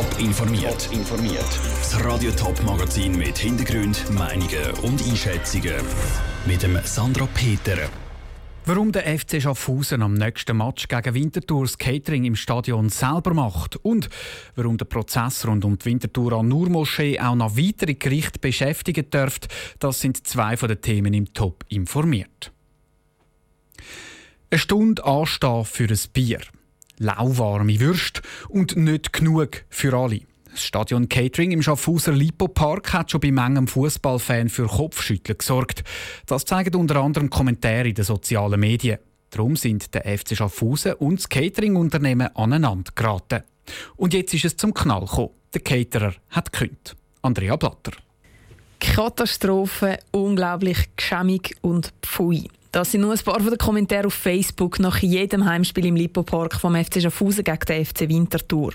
Top informiert. informiert. Das Radio Top Magazin mit Hintergrund, Meinungen und Einschätzungen mit dem Sandra Peter. Warum der FC Schaffhausen am nächsten Match gegen Winterthur das Catering im Stadion selber macht und warum der Prozess rund um die Winterthur an Nur Moschee auch noch weitere Gerichte beschäftigen dürfte, das sind zwei von den Themen im Top informiert. Eine Stunde anstehen für ein Bier lauwarme Würste und nicht genug für alle. Das Stadion Catering im Schaffhauser Lipo Park hat schon bei manchem Fußballfan für Kopfschütteln gesorgt. Das zeigen unter anderem Kommentare in den sozialen Medien. Darum sind der FC Schaffhausen und das Catering-Unternehmen aneinander geraten. Und jetzt ist es zum Knall gekommen. Der Caterer hat gekündigt. Andrea Blatter. Katastrophe, unglaublich geschämig und pfui. Das sind nur ein paar von den Kommentaren auf Facebook nach jedem Heimspiel im Lipo-Park vom FC Schaffhausen gegen den FC Winterthur.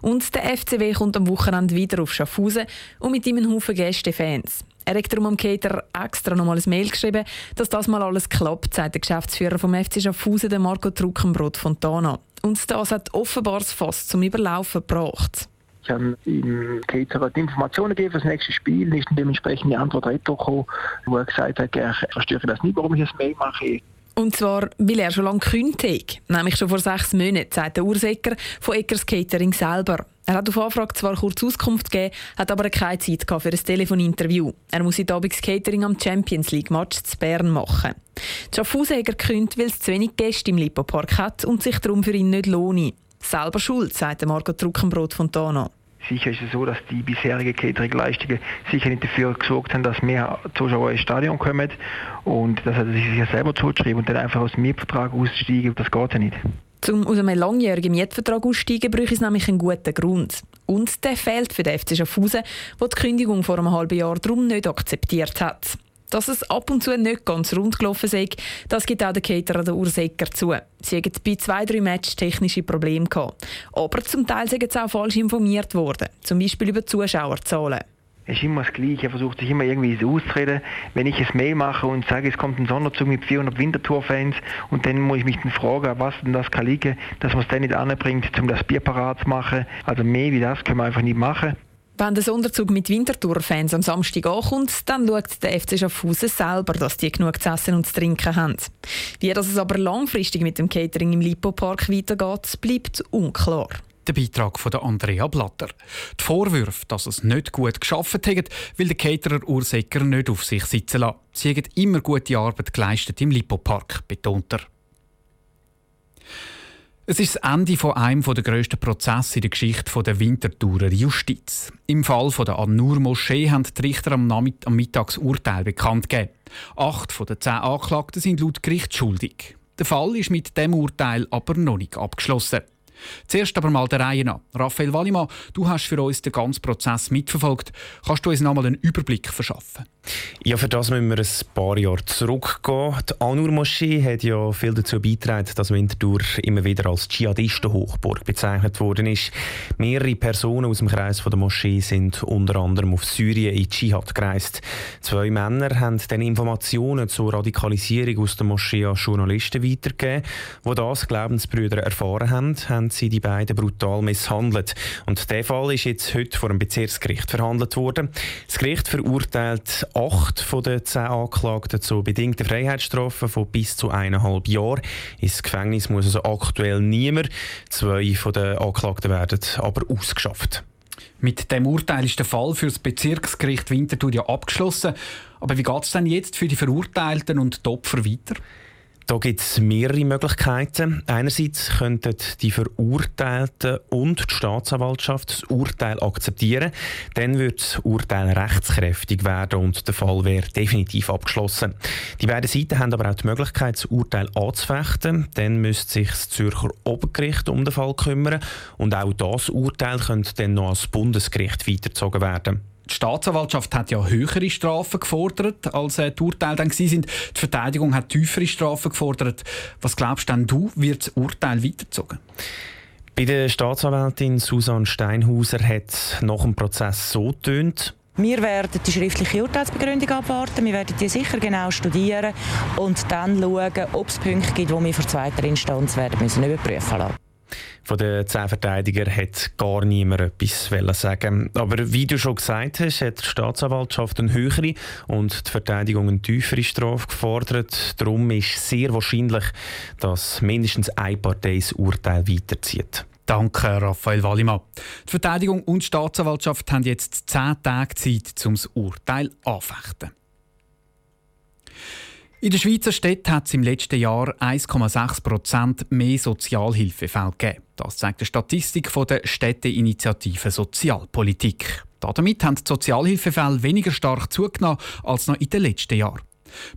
Und der FCW kommt am Wochenende wieder auf Schaffhausen und mit ihm einen Haufen Gäste-Fans. Er hat darum am Cater extra noch mal ein Mail geschrieben, dass das mal alles klappt, sagt der Geschäftsführer vom FC Schaffhausen, Marco Truckenbrot Fontana. Und das hat offenbar das Fass zum Überlaufen gebracht. Ich habe ihm Kezer die Informationen gegeben für das nächste Spiel, ist dementsprechend die Antwort gekommen, wo er gesagt hat, er verstehe das nicht, warum ich das Mail mache. Und zwar, weil er schon lange gekündigt. Nämlich schon vor sechs Monaten, sagt der Ursäcker von Eckers Catering selber. Er hat auf Anfrage zwar kurz Auskunft gegeben, hat aber keine Zeit für ein Telefoninterview. Er muss in Abends Catering am Champions League Match zu Bern machen. Die Schaffhausen hat gekündigt, weil es zu wenig Gäste im Lipo-Park hat und sich darum für ihn nicht lohne. Selber schuld, sagt Margot Truckenbrot von Tana. Sicher ist es so, dass die bisherigen Catering-Leistungen sicher nicht dafür gesorgt haben, dass mehr Zuschauer ins Stadion kommen. Und das hat er sich sicher selber zugeschrieben und dann einfach aus dem Mietvertrag aussteigen, das geht ja nicht. Um aus einem langjährigen Mietvertrag auszusteigen, bräuchte es nämlich einen guten Grund. Und der fehlt für den FC Schaffhausen, der die Kündigung vor einem halben Jahr darum nicht akzeptiert hat. Dass es ab und zu nicht ganz rund gelaufen sei, das gibt auch der Caterer der Ursäcker zu. Sie haben bei zwei, drei Matches technische Probleme gehabt. Aber zum Teil sind sie auch falsch informiert worden, zum Beispiel über Zuschauerzahlen. Es ist immer das Gleiche. Er versucht sich immer irgendwie so auszureden. Wenn ich ein Mail mache und sage, es kommt ein Sonderzug mit 400 Wintertour-Fans und dann muss ich mich dann fragen, was denn das kann liegen, dass man es dann nicht anbringt, um das Bier parat zu machen. Also mehr wie das können wir einfach nicht machen. Wenn der Sonderzug mit Wintertour-Fans am Samstag ankommt, dann schaut der FC Schaffhausen selber, dass die genug zu essen und zu trinken haben. Wie das es aber langfristig mit dem Catering im Lipo-Park weitergeht, bleibt unklar. Der Beitrag von Andrea Blatter. Die Vorwürfe, dass es nicht gut geschafft hat, will der Caterer Ursäcker nicht auf sich sitzen lassen. Sie haben immer gute Arbeit geleistet im Lipo-Park, betont er. Es ist das Ende von einem der grössten Prozesse in der Geschichte der Winterthurer Justiz. Im Fall der An-Nur-Moschee haben die Richter am, Nachmittag, am Mittags Urteil bekannt gegeben. Acht von den zehn Anklagten sind laut Gericht schuldig. Der Fall ist mit dem Urteil aber noch nicht abgeschlossen. Zuerst aber mal der Reihe nach. Raphael Wallimann, du hast für uns den ganzen Prozess mitverfolgt. Kannst du uns noch mal einen Überblick verschaffen? Ja, für das müssen wir ein paar Jahre zurückgehen. Die Anur-Moschee hat ja viel dazu beigetragen, dass Winterthur immer wieder als Dschihadisten-Hochburg bezeichnet worden ist. Mehrere Personen aus dem Kreis der Moschee sind unter anderem auf Syrien in Dschihad gereist. Zwei Männer haben dann Informationen zur Radikalisierung aus der Moschee an Journalisten weitergegeben. Wo das Glaubensbrüder erfahren haben, haben sie die beiden brutal misshandelt. Und der Fall ist jetzt heute vor dem Bezirksgericht verhandelt worden. Das Gericht verurteilt acht von den zehn Anklagten zu bedingten Freiheitsstrafen von bis zu eineinhalb Jahren. Ins Gefängnis muss also aktuell niemand. Zwei von den Anklagten werden aber ausgeschafft. Mit dem Urteil ist der Fall für das Bezirksgericht Winterthur ja abgeschlossen. Aber wie geht es denn jetzt für die Verurteilten und die Opfer weiter? Da gibt es mehrere Möglichkeiten. Einerseits könnten die Verurteilten und die Staatsanwaltschaft das Urteil akzeptieren. Dann wird das Urteil rechtskräftig werden und der Fall wäre definitiv abgeschlossen. Die beiden Seiten haben aber auch die Möglichkeit, das Urteil anzufechten. Dann müsste sich das Zürcher Obergericht um den Fall kümmern und auch das Urteil könnte dann noch als Bundesgericht weitergezogen werden. Die Staatsanwaltschaft hat ja höhere Strafen gefordert, als äh, die Urteile dann sind. Die Verteidigung hat tiefere Strafen gefordert. Was glaubst denn du, wird das Urteil weitergezogen? Bei der Staatsanwältin Susanne Steinhauser hat nach dem Prozess so tönt. Wir werden die schriftliche Urteilsbegründung abwarten. Wir werden die sicher genau studieren und dann schauen, ob es Punkte gibt, die wir für zweiter Instanz werden müssen überprüfen lassen. Von den zehn Verteidigern hat gar niemand etwas sagen Aber wie du schon gesagt hast, hat die Staatsanwaltschaft eine höhere und die Verteidigung eine tiefere Strafe gefordert. Darum ist sehr wahrscheinlich, dass mindestens eine Partei das Urteil weiterzieht. Danke, Raphael Wallimann. Die Verteidigung und die Staatsanwaltschaft haben jetzt zehn Tage Zeit, um das Urteil anfechten. In den Schweizer Städten hat es im letzten Jahr 1,6 Prozent mehr Sozialhilfefälle gegeben. Das zeigt die Statistik von der Städteinitiative Sozialpolitik. Damit haben die Sozialhilfefälle weniger stark zugenommen als noch in den letzten Jahren.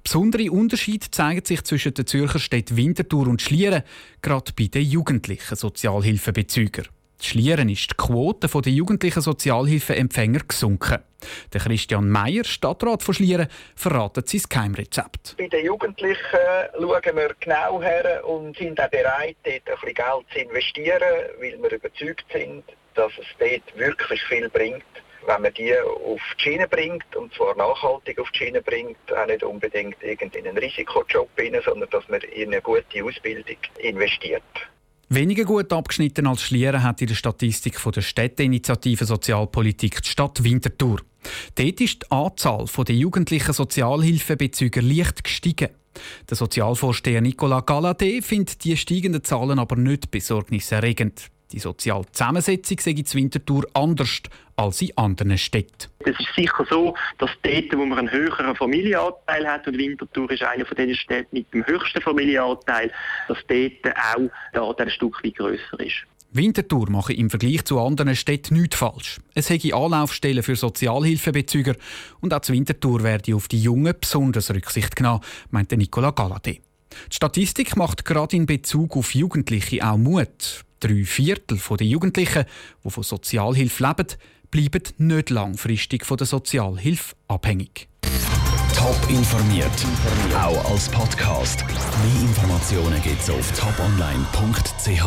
Besondere Unterschiede zeigen sich zwischen den Zürcher Städten Winterthur und Schlieren, gerade bei den jugendlichen Sozialhilfebezügern. Schlieren ist die Quote der jugendlichen Sozialhilfeempfänger gesunken. Der Christian Meyer, Stadtrat von Schlieren, verratet sein Geheimrezept. Bei den Jugendlichen schauen wir genau her und sind auch bereit, dort ein bisschen Geld zu investieren, weil wir überzeugt sind, dass es dort wirklich viel bringt wenn man die auf die Schiene bringt, und zwar nachhaltig auf die Schiene bringt, auch nicht unbedingt in einen Risikojob rein, sondern dass man in eine gute Ausbildung investiert. Weniger gut abgeschnitten als Schlieren hat in der Statistik von der Städteinitiative Sozialpolitik die Stadt Winterthur. Dort ist die Anzahl der jugendlichen Sozialhilfebezüger leicht gestiegen. Der Sozialvorsteher Nicolas Galladay findet die steigenden Zahlen aber nicht besorgniserregend. Die soziale Zusammensetzung sei in Winterthur anders als in anderen Städten. Es ist sicher so, dass dort, wo man einen höheren Familienanteil hat, und Winterthur ist einer von den Städten mit dem höchsten Familienanteil, dass dort auch der Anteil ein Stück weit grösser ist. Winterthur mache im Vergleich zu anderen Städten nichts falsch. Es hätte Anlaufstellen für Sozialhilfebezüger und auch zu Winterthur werde auf die Jungen besonders Rücksicht genommen, meinte Nicola Galladay. Die Statistik macht gerade in Bezug auf Jugendliche auch Mut. Drei Viertel der Jugendlichen, die von Sozialhilfe leben, bleiben nicht langfristig von der Sozialhilfe abhängig. Top informiert, auch als Podcast. Mehr Informationen gibt es auf toponline.ch.